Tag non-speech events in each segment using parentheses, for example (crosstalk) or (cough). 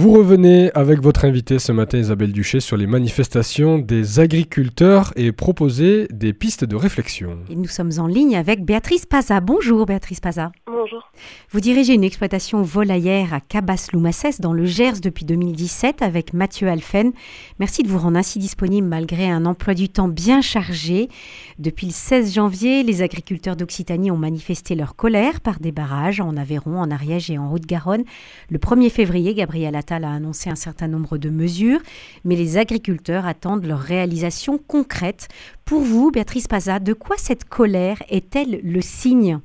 Vous revenez avec votre invité ce matin, Isabelle Duché, sur les manifestations des agriculteurs et proposer des pistes de réflexion. Et nous sommes en ligne avec Béatrice Paza. Bonjour Béatrice Paza. Bonjour. Vous dirigez une exploitation volaillère à Cabas-Loumassès dans le Gers depuis 2017 avec Mathieu Alphen. Merci de vous rendre ainsi disponible malgré un emploi du temps bien chargé. Depuis le 16 janvier, les agriculteurs d'Occitanie ont manifesté leur colère par des barrages en Aveyron, en Ariège et en Haute-Garonne. Le 1er février, Gabriel Attal a annoncé un certain nombre de mesures, mais les agriculteurs attendent leur réalisation concrète. Pour vous, Béatrice Paza, de quoi cette colère est-elle le signe?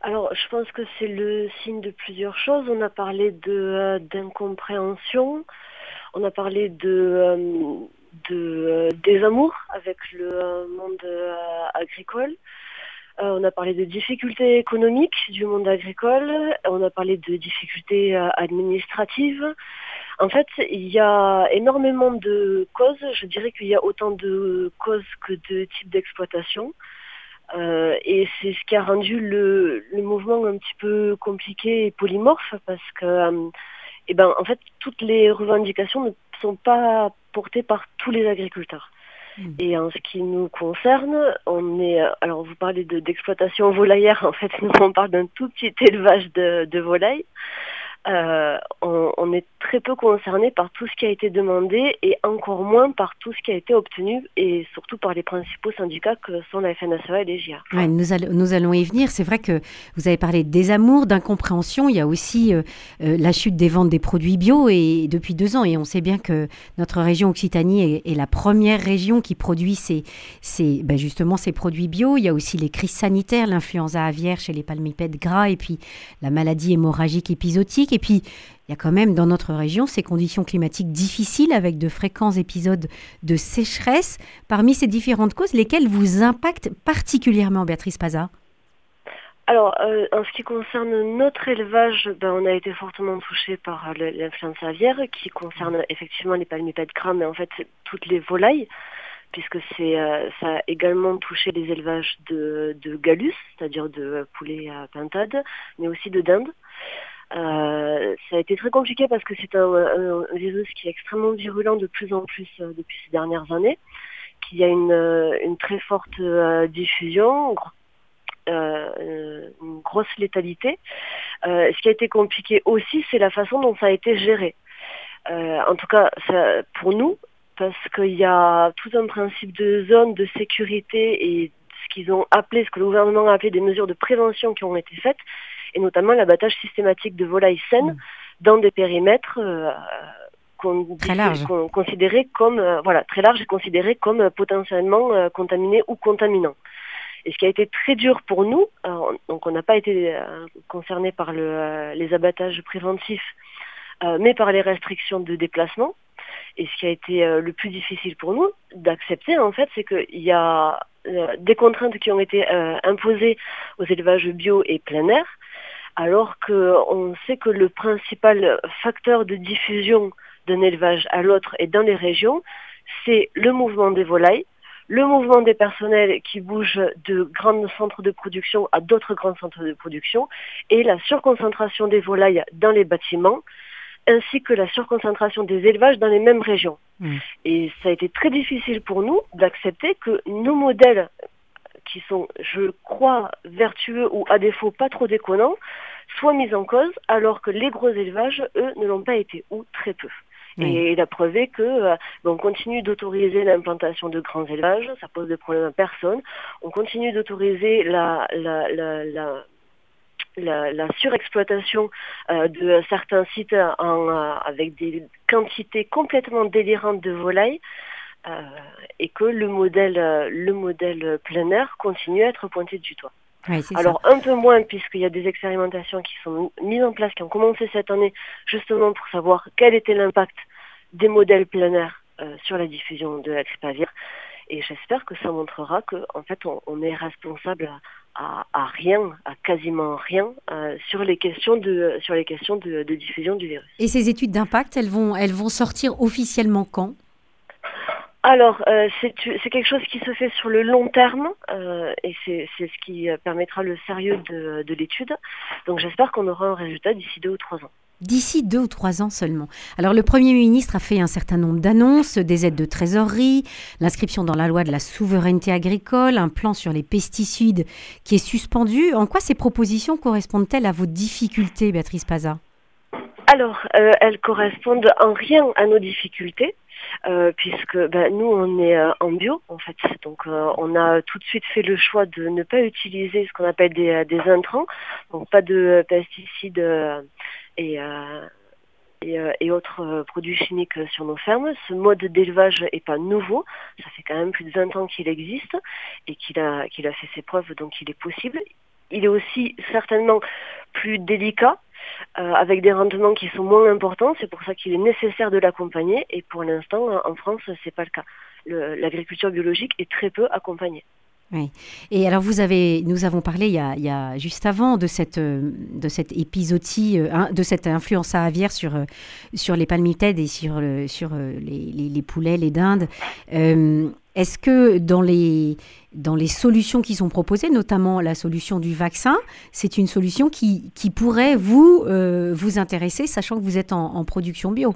Alors, je pense que c'est le signe de plusieurs choses. On a parlé de euh, d'incompréhension, on a parlé de, euh, de euh, désamour avec le monde agricole. On a parlé de difficultés économiques du monde agricole. On a parlé de difficultés administratives. En fait, il y a énormément de causes. Je dirais qu'il y a autant de causes que de types d'exploitation. Euh, et c'est ce qui a rendu le, mouvement un petit peu compliqué et polymorphe parce que, euh, eh ben, en fait, toutes les revendications ne sont pas portées par tous les agriculteurs. Hmm. Et en ce qui nous concerne, on est, alors vous parlez d'exploitation volaillère, en fait, (laughs) nous on parle d'un tout petit élevage de, de volailles. Euh, on, est très peu concerné par tout ce qui a été demandé et encore moins par tout ce qui a été obtenu et surtout par les principaux syndicats que sont la FNSEA et les GIA. nous, allons, y venir. C'est vrai que vous avez parlé des amours, d'incompréhension. Il y a aussi euh, euh, la chute des ventes des produits bio et depuis deux ans. Et on sait bien que notre région Occitanie est, la première région qui produit ben justement ces produits bio. Il y a aussi les crises sanitaires, l'influenza aviaire chez les palmipèdes gras et puis la maladie hémorragique épisodique. Et puis, il y a quand même dans notre région ces conditions climatiques difficiles avec de fréquents épisodes de sécheresse. Parmi ces différentes causes, lesquelles vous impactent particulièrement, Béatrice Paza? Alors, euh, en ce qui concerne notre élevage, ben, on a été fortement touché par l'influence aviaire, qui concerne effectivement les palmipèdes gras, mais en fait toutes les volailles, puisque euh, ça a également touché les élevages de, de galus, c'est-à-dire de poulets à pintade, mais aussi de dinde. Euh, ça a été très compliqué parce que c'est un, virus qui est extrêmement virulent de plus en plus euh, depuis ces dernières années, qu'il y a une, euh, une très forte diffusion, une grosse létalité. ce qui a été compliqué aussi, c'est la façon dont ça a été géré. en tout cas, ça, pour nous, parce qu'il y a tout un principe de zone de sécurité et qu'ils ont appelé, ce que le gouvernement a appelé des mesures de prévention qui ont été faites, et notamment l'abattage systématique de volailles saines mm. dans des périmètres euh, considérés comme euh, voilà très larges et considérés comme euh, potentiellement contaminés ou contaminants. Et ce qui a été très dur pour nous, donc on n'a pas été concerné par le, les abattages préventifs, mais par les restrictions de déplacement. Et ce qui a été le plus difficile pour nous d'accepter, en fait, c'est qu'il y a des contraintes qui ont été imposées aux élevages bio et plein air, alors qu'on sait que le principal facteur de diffusion d'un élevage à l'autre et dans les régions, c'est le mouvement des volailles, le mouvement des personnels qui bougent de grands centres de production à d'autres grands centres de production et la surconcentration des volailles dans les bâtiments ainsi que la surconcentration des élevages dans les mêmes régions. Mmh. Et ça a été très difficile pour nous d'accepter que nos modèles qui sont, je crois, vertueux ou à défaut pas trop déconnants, soient mis en cause alors que les gros élevages, eux, ne l'ont pas été, ou très peu. Et il a prouvé que euh, on continue d'autoriser l'implantation de grands élevages, ça pose de problèmes à personne. On continue d'autoriser la, la, la, la, la, surexploitation euh, de certains sites en, euh, avec des quantités complètement délirantes de volailles. Euh, et que le modèle, le modèle plein air continue à être pointé du doigt. Alors un peu moins puisqu'il y a des expérimentations qui sont mises en place, qui ont commencé cette année, justement pour savoir quel était l'impact des modèles plein air sur la diffusion de la grippe aviaire. Et j'espère que ça montrera qu'en en fait on, est responsable à, à, rien, à quasiment rien, sur les questions de sur les questions de, de diffusion du virus. Et ces études d'impact, elles vont elles vont sortir officiellement quand? Alors, euh, c'est quelque chose qui se fait sur le long terme euh, et c'est ce qui euh, permettra le sérieux de, de l'étude. Donc j'espère qu'on aura un résultat d'ici deux ou trois ans. D'ici deux ou trois ans seulement. Alors le Premier ministre a fait un certain nombre d'annonces, des aides de trésorerie, l'inscription dans la loi de la souveraineté agricole, un plan sur les pesticides qui est suspendu. En quoi ces propositions correspondent-elles à vos difficultés, Béatrice Paza? Alors, euh, elles correspondent en rien à nos difficultés. Euh, puisque ben, nous on est euh, en bio en fait, donc on a tout de suite fait le choix de ne pas utiliser ce qu'on appelle des, des intrants, donc pas de pesticides et, et, autres produits chimiques sur nos fermes. Ce mode d'élevage est pas nouveau, ça fait quand même plus de 20 ans qu'il existe et qu'il a qu'il a fait ses preuves, donc il est possible. Il est aussi certainement plus délicat euh, avec des rendements qui sont moins importants. C'est pour ça qu'il est nécessaire de l'accompagner. Et pour l'instant, en France, c'est pas le cas. L'agriculture biologique est très peu accompagnée. Oui. Et alors vous avez, nous avons parlé il y a, juste avant de cette euh, de cette épisodie, euh, de cette influence aviaire sur sur les palmipèdes et sur sur les, poulets, les dindes. Est-ce que dans les, solutions qui sont proposées, notamment la solution du vaccin, c'est une solution qui, pourrait vous, euh, vous intéresser, sachant que vous êtes en, production bio?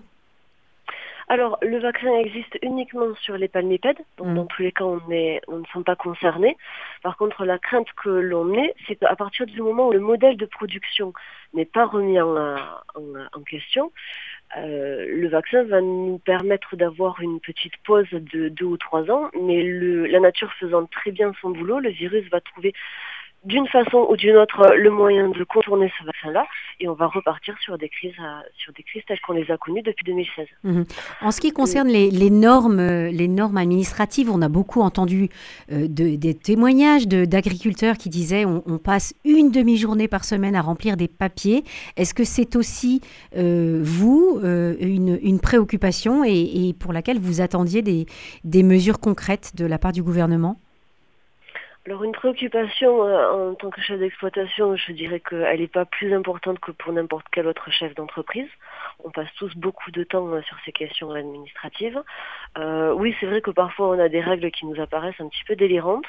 Alors, le vaccin existe uniquement sur les palmipèdes, donc mmh. dans tous les cas, on, est, on ne sont pas concernés. Par contre, la crainte que l'on ait, c'est qu'à partir du moment où le modèle de production n'est pas remis en, en question, euh, le vaccin va nous permettre d'avoir une petite pause de deux ou trois ans, mais le, la nature faisant très bien son boulot, le virus va trouver d'une façon ou d'une autre le moyen de contourner ce vaccin-là et on va repartir sur des crises, euh, sur des crises telles qu'on les a connues depuis 2016. Mhm. En ce qui concerne les, normes, euh, les normes administratives, on a beaucoup entendu euh, des témoignages d'agriculteurs qui disaient on, passe une demi-journée par semaine à remplir des papiers. Est-ce que c'est aussi vous une, préoccupation et, pour laquelle vous attendiez des mesures concrètes de la part du gouvernement? Alors une préoccupation euh, en tant que chef d'exploitation, je dirais qu'elle n'est pas plus importante que pour n'importe quel autre chef d'entreprise. On passe tous beaucoup de temps euh, sur ces questions administratives. Euh, oui, c'est vrai que parfois on a des règles qui nous apparaissent un petit peu délirantes,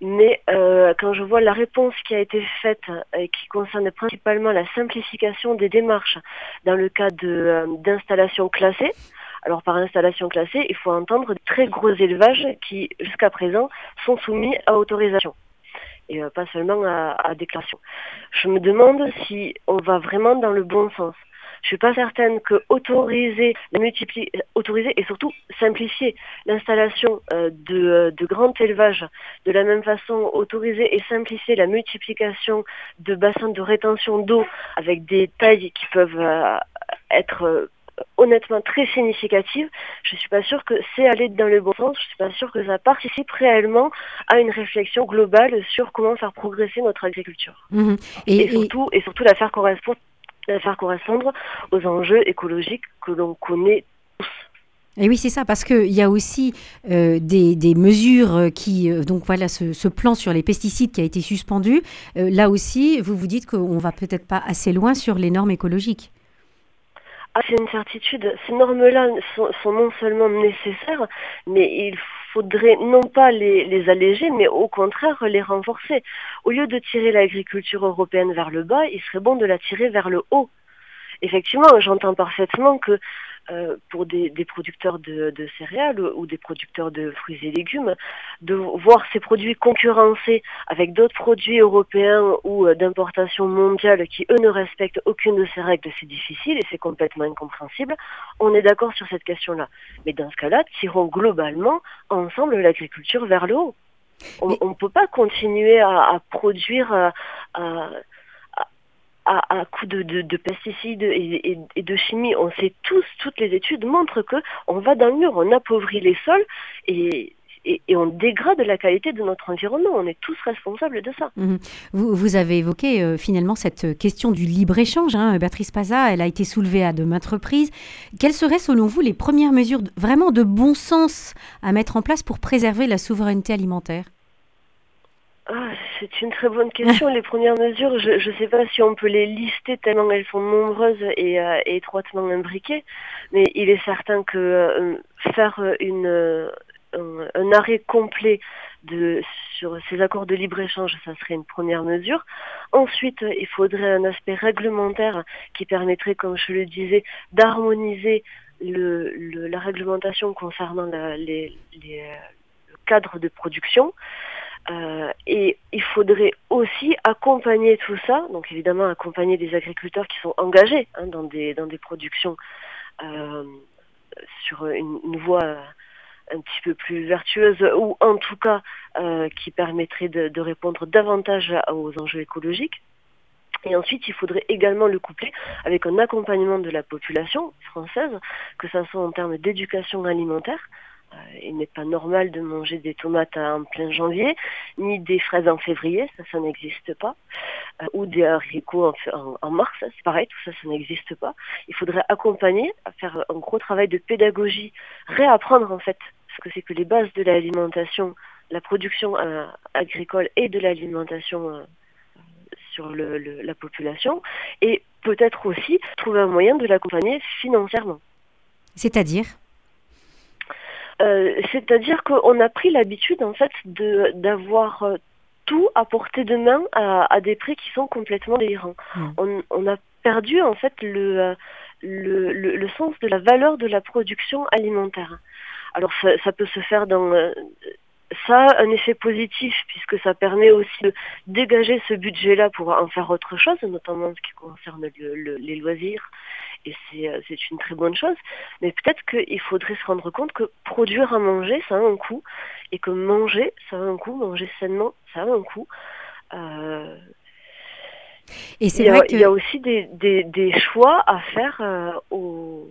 mais quand je vois la réponse qui a été faite et qui concerne principalement la simplification des démarches dans le cas d'installation classée, alors par installation classée, il faut entendre de très gros élevages qui, jusqu'à présent, sont soumis à autorisation et euh, pas seulement à, déclaration. Je me demande si on va vraiment dans le bon sens. Je suis pas certaine que autoriser, autoriser et surtout simplifier l'installation euh, de, de grands élevages, de la même façon autoriser et simplifier la multiplication de bassins de rétention d'eau avec des tailles qui peuvent euh, être honnêtement très significative, je ne suis pas sûre que c'est aller dans le bon sens, je ne suis pas sûre que ça participe réellement à une réflexion globale sur comment faire progresser notre agriculture. Mhm. Et, surtout, et surtout la faire correspondre la faire correspondre aux enjeux écologiques que l'on connaît tous. Et oui, c'est ça, parce qu'il y a aussi euh, des, mesures qui, euh, donc voilà, ce, plan sur les pesticides qui a été suspendu. Euh, là aussi, vous vous dites qu'on va peut-être pas assez loin sur les normes écologiques. Ah, c'est une certitude. Ces normes-là sont, non seulement nécessaires, mais il faudrait non pas les, les, alléger, mais au contraire les renforcer. Au lieu de tirer l'agriculture européenne vers le bas, il serait bon de la tirer vers le haut. Effectivement, j'entends parfaitement que euh, pour des, producteurs de, céréales ou des producteurs de fruits et légumes, de voir ces produits concurrencés avec d'autres produits européens ou euh, d'importation mondiale qui, eux, ne respectent aucune de ces règles, c'est difficile et c'est complètement incompréhensible. On est d'accord sur cette question-là. Mais dans ce cas-là, tirons globalement ensemble l'agriculture vers le haut. On ne peut pas continuer à, produire... Euh, à, coup de, pesticides et, de chimie. On sait tous, toutes les études montrent que on va dans le mur, on appauvrit les sols et, on dégrade la qualité de notre environnement. On est tous responsables de ça. Mhm. Vous, avez évoqué euh, finalement cette question du libre-échange. Hein, Béatrice Paza, elle a été soulevée à de maintes reprises. Quelles seraient selon vous les premières mesures vraiment de bon sens à mettre en place pour préserver la souveraineté alimentaire? Ah, c'est une très bonne question. (laughs) les premières mesures, je ne sais pas si on peut les lister tellement elles sont nombreuses et, euh, étroitement imbriquées, mais il est certain que euh, faire une, un, arrêt complet de, sur ces accords de libre-échange, ça serait une première mesure. Ensuite, il faudrait un aspect réglementaire qui permettrait, comme je le disais, d'harmoniser le, la réglementation concernant les, les, le cadre de production. Euh, et il faudrait aussi accompagner tout ça, donc évidemment accompagner des agriculteurs qui sont engagés hein, dans, des, dans des productions euh, sur une, une voie un petit peu plus vertueuse ou en tout cas euh, qui permettrait de, de, répondre davantage aux enjeux écologiques. Et ensuite, il faudrait également le coupler avec un accompagnement de la population française, que ce soit en termes d'éducation alimentaire, euh, il n'est pas normal de manger des tomates en plein janvier, ni des fraises en février, ça, ça n'existe pas, euh, ou des haricots en, mars, c'est pareil, tout ça, ça n'existe pas. Il faudrait accompagner, faire un gros travail de pédagogie, réapprendre en fait ce que c'est que les bases de l'alimentation, la production euh, agricole et de l'alimentation sur le, la population, et peut-être aussi trouver un moyen de l'accompagner financièrement. C'est-à-dire? Euh, c'est-à-dire qu'on a pris l'habitude en fait d'avoir euh, tout à portée de main à, des prix qui sont complètement délirants. Mmh. On, a perdu en fait euh, le, le, le, sens de la valeur de la production alimentaire. Alors ça, ça peut se faire dans ça un effet positif puisque ça permet aussi de dégager ce budget-là pour en faire autre chose, notamment en ce qui concerne le, les loisirs. Et euh, c'est une très bonne chose. Mais peut-être qu'il faudrait se rendre compte que produire à manger, ça a un coût. Et que manger, ça a un coût. Manger sainement, ça a un coût. Euh, et c'est vrai qu'il y a aussi des, des, des, choix à faire euh, au,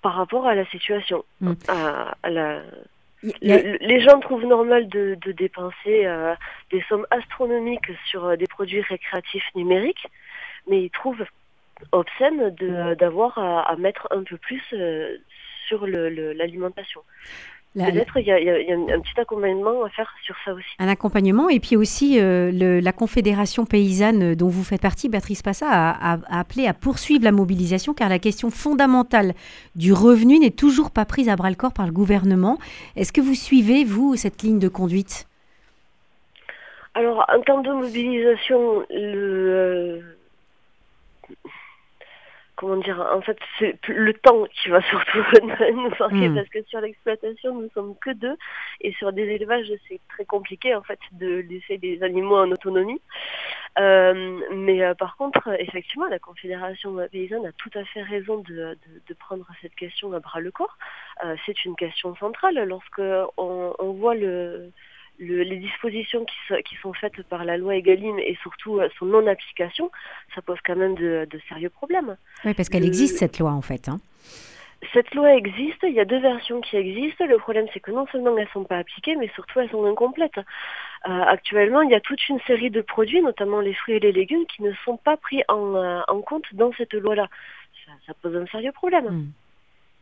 par rapport à la situation, mm. à, à la, les gens trouvent normal de, de dépenser euh, des sommes astronomiques sur euh, des produits récréatifs numériques, mais ils trouvent obscène d'avoir à, à, mettre un peu plus euh, sur l'alimentation. Peut-être il y, a, y, a un petit accompagnement à faire sur ça aussi. Un accompagnement et puis aussi euh, le, la Confédération paysanne dont vous faites partie, Béatrice Passa, a, a, appelé à poursuivre la mobilisation car la question fondamentale du revenu n'est toujours pas prise à bras le corps par le gouvernement. Est-ce que vous suivez, vous, cette ligne de conduite? Alors, en termes de mobilisation, le comment dire, en fait, c'est le temps qui va surtout nous manquer hmm. parce que sur l'exploitation, nous sommes que deux et sur des élevages, c'est très compliqué en fait de laisser des animaux en autonomie. Euh, mais euh, par contre, effectivement, la Confédération paysanne a tout à fait raison de, de, de prendre cette question à bras le corps. Euh, c'est une question centrale lorsque on, on voit le le, les dispositions qui, qui, sont faites par la loi Egalim et surtout euh, son non-application, ça pose quand même de, de sérieux problèmes. Oui, parce qu'elle existe cette loi en fait. Hein. Cette loi existe, il y a deux versions qui existent. Le problème, c'est que non seulement elles ne sont pas appliquées, mais surtout elles sont incomplètes. Euh, actuellement, il y a toute une série de produits, notamment les fruits et les légumes, qui ne sont pas pris en, euh, en compte dans cette loi-là. Ça, ça, pose un sérieux problème. Mmh.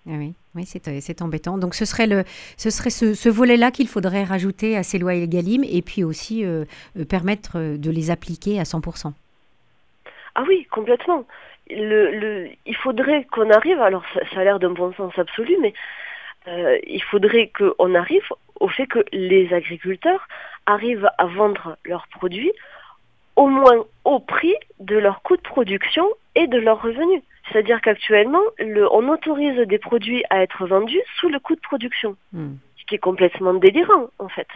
Ah oui, oui euh, c'est embêtant. Donc ce serait, le, ce, serait ce, volet-là qu'il faudrait rajouter à ces lois Egalim et puis aussi euh, euh, permettre de les appliquer à 100%. Ah oui, complètement. Il faudrait qu'on arrive, alors ça, a l'air d'un bon sens absolu, mais il faudrait qu'on arrive au fait que les agriculteurs arrivent à vendre leurs produits au moins au prix de leur coût de production et de leurs revenus. C'est-à-dire qu'actuellement, on autorise des produits à être vendus sous le coût de production, hmm. ce qui est complètement délirant en fait.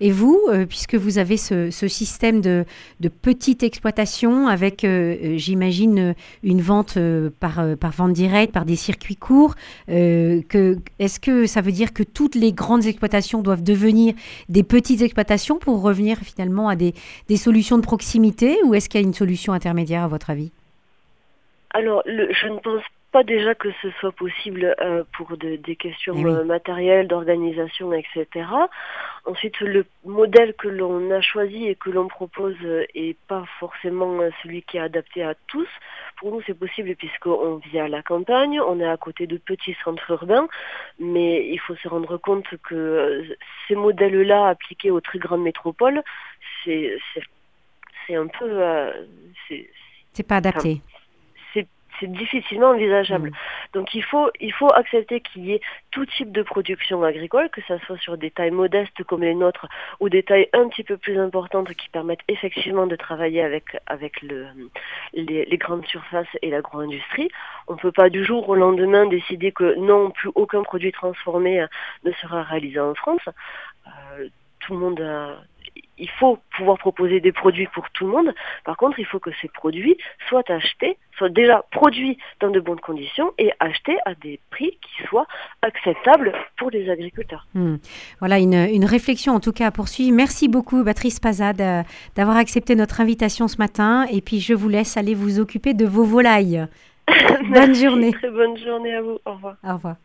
Et vous, euh, puisque vous avez ce, ce système de, de, petite exploitation avec, euh, euh j'imagine, une vente euh, par, par vente directe, par des circuits courts, est-ce que ça veut dire que toutes les grandes exploitations doivent devenir des petites exploitations pour revenir finalement à des, des solutions de proximité ou est-ce qu'il y a une solution intermédiaire à votre avis? Alors, le, je ne pense pas déjà que ce soit possible euh, pour de, des questions eh oui. euh, matérielles, d'organisation, etc. Ensuite, le modèle que l'on a choisi et que l'on propose euh, est pas forcément euh, celui qui est adapté à tous. Pour nous, c'est possible puisqu'on vit à la campagne, on est à côté de petits centres urbains, mais il faut se rendre compte que euh, ces modèles-là appliqués aux très grandes métropoles, c'est un peu... c'est pas adapté. Enfin, c'est difficilement envisageable. Mm. Donc il faut, il faut accepter qu'il y ait tout type de production agricole, que ce soit sur des tailles modestes comme les nôtres ou des tailles un petit peu plus importantes qui permettent effectivement de travailler avec, avec le, les, grandes surfaces et l'agro-industrie. On ne peut pas du jour au lendemain décider que non, plus aucun produit transformé euh, ne sera réalisé en France. Euh, tout le monde a, il faut pouvoir proposer des produits pour tout le monde. Par contre, il faut que ces produits soient achetés, soient déjà produits dans de bonnes conditions et achetés à des prix qui soient acceptables pour les agriculteurs. Hmm. Voilà une, réflexion en tout cas à poursuivre. Merci beaucoup, Patrice Pazade, euh, d'avoir accepté notre invitation ce matin. Et puis, je vous laisse aller vous occuper de vos volailles. (laughs) bonne journée. Très bonne journée à vous. Au revoir. Au revoir.